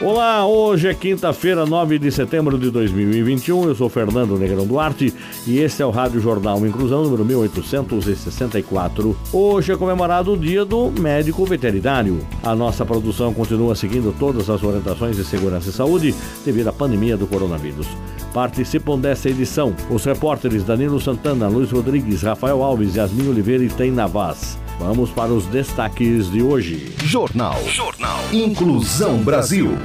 Olá, hoje é quinta-feira, 9 de setembro de 2021. Eu sou Fernando Negrão Duarte e este é o Rádio Jornal Inclusão número 1864. Hoje é comemorado o Dia do Médico Veterinário. A nossa produção continua seguindo todas as orientações de segurança e saúde devido à pandemia do coronavírus. Participam dessa edição os repórteres Danilo Santana, Luiz Rodrigues, Rafael Alves, Yasmin Oliveira e Tem Navaz. Vamos para os destaques de hoje. Jornal. Jornal. Inclusão Brasil.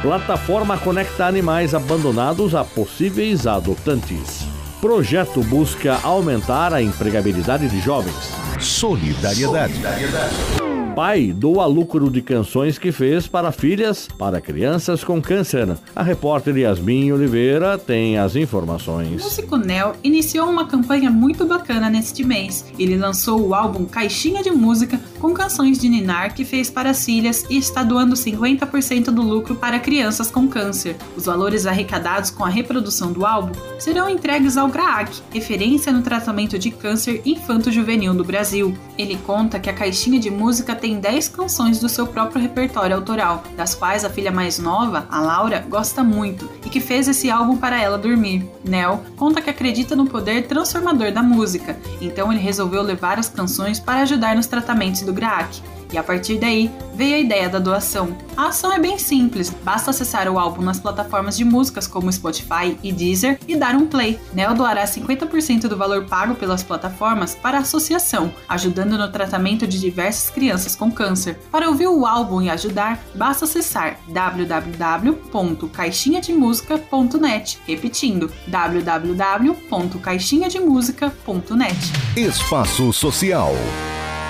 Plataforma conecta animais abandonados a possíveis adotantes. Projeto busca aumentar a empregabilidade de jovens. Solidariedade. Solidariedade pai doa lucro de canções que fez para filhas para crianças com câncer. A repórter Yasmin Oliveira tem as informações. O músico Nel iniciou uma campanha muito bacana neste mês. Ele lançou o álbum Caixinha de Música com canções de Ninar que fez para as filhas e está doando 50% do lucro para crianças com câncer. Os valores arrecadados com a reprodução do álbum serão entregues ao GRAAC, referência no tratamento de câncer infanto-juvenil do Brasil. Ele conta que a caixinha de música tem tem 10 canções do seu próprio repertório autoral, das quais a filha mais nova, a Laura, gosta muito e que fez esse álbum para ela dormir. Nel conta que acredita no poder transformador da música, então ele resolveu levar as canções para ajudar nos tratamentos do GRAAC. E a partir daí veio a ideia da doação. A ação é bem simples, basta acessar o álbum nas plataformas de músicas como Spotify e Deezer e dar um play. Nel doará 50% do valor pago pelas plataformas para a associação, ajudando no tratamento de diversas crianças com câncer. Para ouvir o álbum e ajudar, basta acessar www.caixinhademusica.net, repetindo www.caixinhademusica.net. Espaço Social.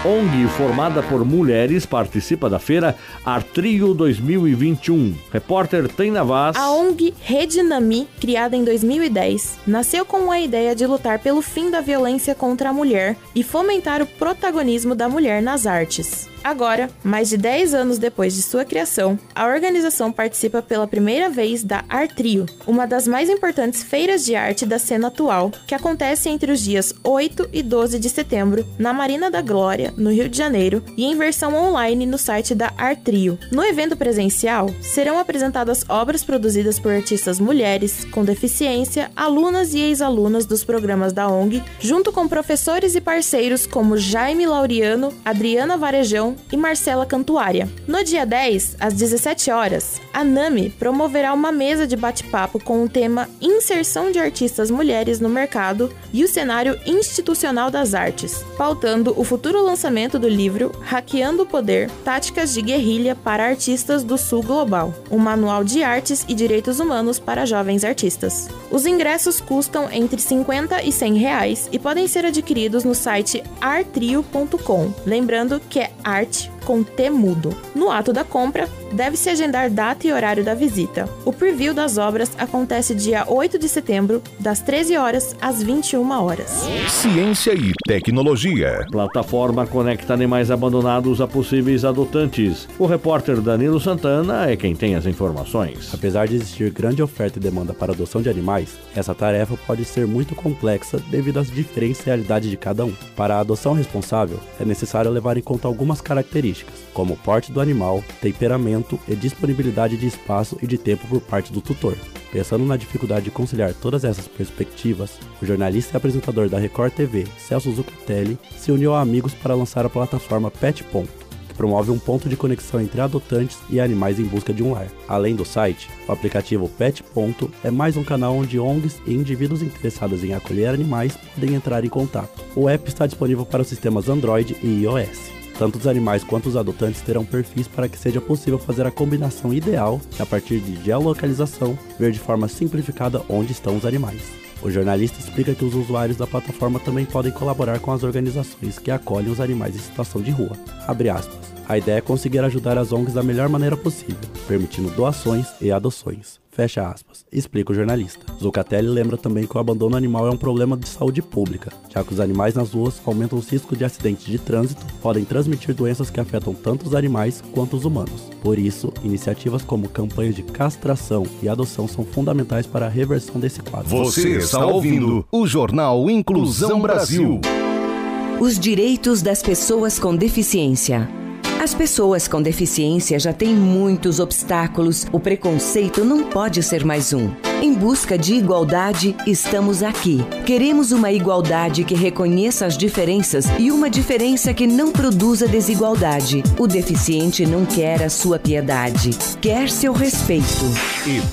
ONG formada por mulheres participa da feira Artrio 2021. Repórter Tem Navaz. A ONG Redinami, criada em 2010, nasceu com a ideia de lutar pelo fim da violência contra a mulher e fomentar o protagonismo da mulher nas artes. Agora, mais de 10 anos depois de sua criação, a organização participa pela primeira vez da Artrio, uma das mais importantes feiras de arte da cena atual, que acontece entre os dias 8 e 12 de setembro na Marina da Glória, no Rio de Janeiro, e em versão online no site da Artrio. No evento presencial, serão apresentadas obras produzidas por artistas mulheres com deficiência, alunas e ex-alunas dos programas da ONG, junto com professores e parceiros como Jaime Laureano, Adriana Varejão e Marcela Cantuária. No dia 10, às 17 horas, a NAMI promoverá uma mesa de bate-papo com o tema Inserção de Artistas Mulheres no Mercado e o Cenário Institucional das Artes, pautando o futuro lançamento do livro Hackeando o Poder Táticas de Guerrilha para Artistas do Sul Global, um manual de artes e direitos humanos para jovens artistas. Os ingressos custam entre 50 e 100 reais e podem ser adquiridos no site artrio.com. Lembrando que é com T mudo. No ato da compra, deve-se agendar data e horário da visita. O preview das obras acontece dia 8 de setembro, das 13 horas às 21 horas. Ciência e tecnologia. Plataforma conecta animais abandonados a possíveis adotantes. O repórter Danilo Santana é quem tem as informações. Apesar de existir grande oferta e demanda para adoção de animais, essa tarefa pode ser muito complexa devido às diferencialidades de cada um. Para a adoção responsável, é necessário levar em conta algumas características características, como o porte do animal, temperamento e disponibilidade de espaço e de tempo por parte do tutor. Pensando na dificuldade de conciliar todas essas perspectivas, o jornalista e apresentador da Record TV, Celso Zucatelli, se uniu a amigos para lançar a plataforma Pet Ponto, que promove um ponto de conexão entre adotantes e animais em busca de um lar. Além do site, o aplicativo Pet Ponto é mais um canal onde ONGs e indivíduos interessados em acolher animais podem entrar em contato. O app está disponível para os sistemas Android e iOS. Tanto os animais quanto os adotantes terão perfis para que seja possível fazer a combinação ideal a partir de geolocalização, ver de forma simplificada onde estão os animais. O jornalista explica que os usuários da plataforma também podem colaborar com as organizações que acolhem os animais em situação de rua. A ideia é conseguir ajudar as ONGs da melhor maneira possível, permitindo doações e adoções. Fecha aspas, explica o jornalista. Zucatelli lembra também que o abandono animal é um problema de saúde pública, já que os animais nas ruas aumentam os riscos de acidentes de trânsito, podem transmitir doenças que afetam tanto os animais quanto os humanos. Por isso, iniciativas como campanhas de castração e adoção são fundamentais para a reversão desse quadro. Você está ouvindo o Jornal Inclusão Brasil. Os direitos das pessoas com deficiência. As pessoas com deficiência já têm muitos obstáculos, o preconceito não pode ser mais um. Em busca de igualdade, estamos aqui. Queremos uma igualdade que reconheça as diferenças e uma diferença que não produza desigualdade. O deficiente não quer a sua piedade, quer seu respeito.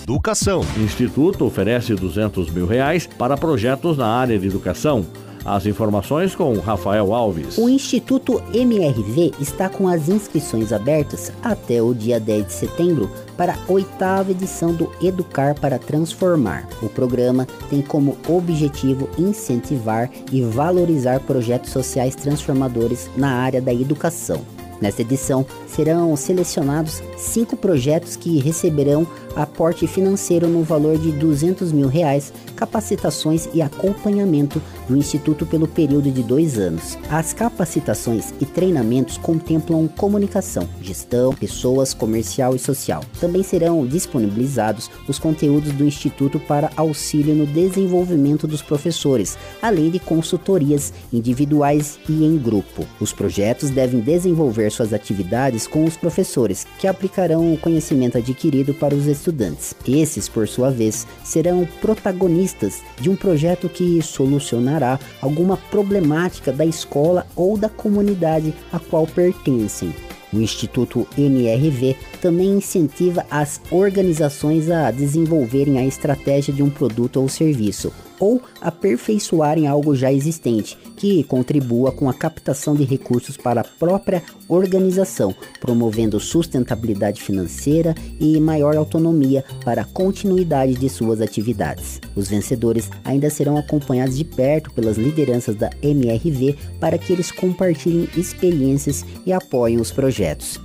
Educação. O Instituto oferece 200 mil reais para projetos na área de educação. As informações com Rafael Alves. O Instituto MRV está com as inscrições abertas até o dia 10 de setembro para a oitava edição do Educar para Transformar. O programa tem como objetivo incentivar e valorizar projetos sociais transformadores na área da educação. Nesta edição, serão selecionados cinco projetos que receberão aporte financeiro no valor de 200 mil reais, capacitações e acompanhamento do Instituto pelo período de dois anos. As capacitações e treinamentos contemplam comunicação, gestão, pessoas, comercial e social. Também serão disponibilizados os conteúdos do Instituto para auxílio no desenvolvimento dos professores, além de consultorias individuais e em grupo. Os projetos devem desenvolver suas atividades com os professores, que aplicarão o conhecimento adquirido para os estudantes. Esses, por sua vez, serão protagonistas de um projeto que solucionará alguma problemática da escola ou da comunidade a qual pertencem. O Instituto NRV também incentiva as organizações a desenvolverem a estratégia de um produto ou serviço, ou aperfeiçoarem algo já existente, que contribua com a captação de recursos para a própria organização, promovendo sustentabilidade financeira e maior autonomia para a continuidade de suas atividades. Os vencedores ainda serão acompanhados de perto pelas lideranças da MRV para que eles compartilhem experiências e apoiem os projetos.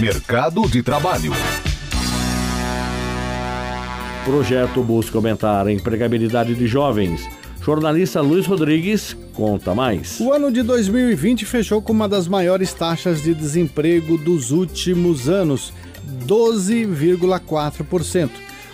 Mercado de Trabalho. Projeto busca aumentar a empregabilidade de jovens. Jornalista Luiz Rodrigues conta mais. O ano de 2020 fechou com uma das maiores taxas de desemprego dos últimos anos, 12,4%.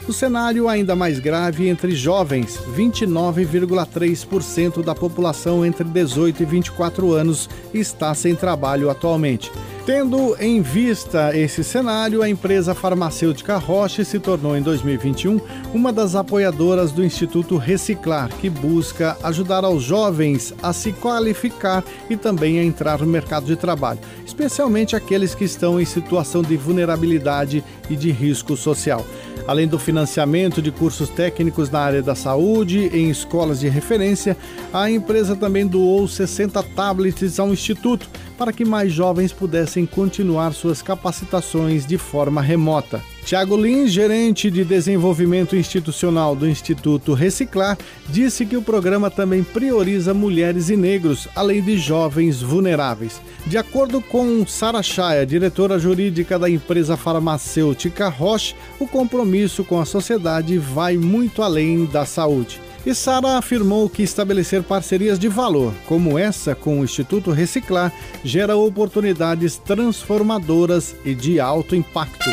O cenário ainda mais grave entre jovens, 29,3% da população entre 18 e 24 anos está sem trabalho atualmente. Tendo em vista esse cenário, a empresa farmacêutica Roche se tornou em 2021 uma das apoiadoras do Instituto Reciclar, que busca ajudar aos jovens a se qualificar e também a entrar no mercado de trabalho, especialmente aqueles que estão em situação de vulnerabilidade e de risco social. Além do financiamento de cursos técnicos na área da saúde em escolas de referência, a empresa também doou 60 tablets ao Instituto para que mais jovens pudessem continuar suas capacitações de forma remota. Tiago Lins, gerente de desenvolvimento institucional do Instituto Reciclar, disse que o programa também prioriza mulheres e negros, além de jovens vulneráveis. De acordo com Sara Chaya, diretora jurídica da empresa farmacêutica Roche, o compromisso com a sociedade vai muito além da saúde. E Sara afirmou que estabelecer parcerias de valor, como essa com o Instituto Reciclar, gera oportunidades transformadoras e de alto impacto.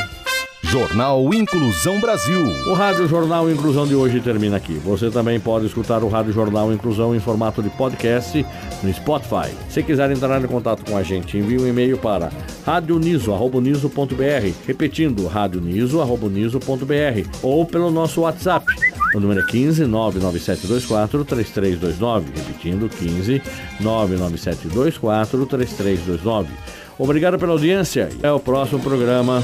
Jornal Inclusão Brasil. O Rádio Jornal Inclusão de hoje termina aqui. Você também pode escutar o Rádio Jornal Inclusão em formato de podcast no Spotify. Se quiser entrar em contato com a gente, envie um e-mail para radioniso.br, repetindo radioniso.br ou pelo nosso WhatsApp. O número é 15 99724 3329, repetindo 15 99724 3329. Obrigado pela audiência até o próximo programa.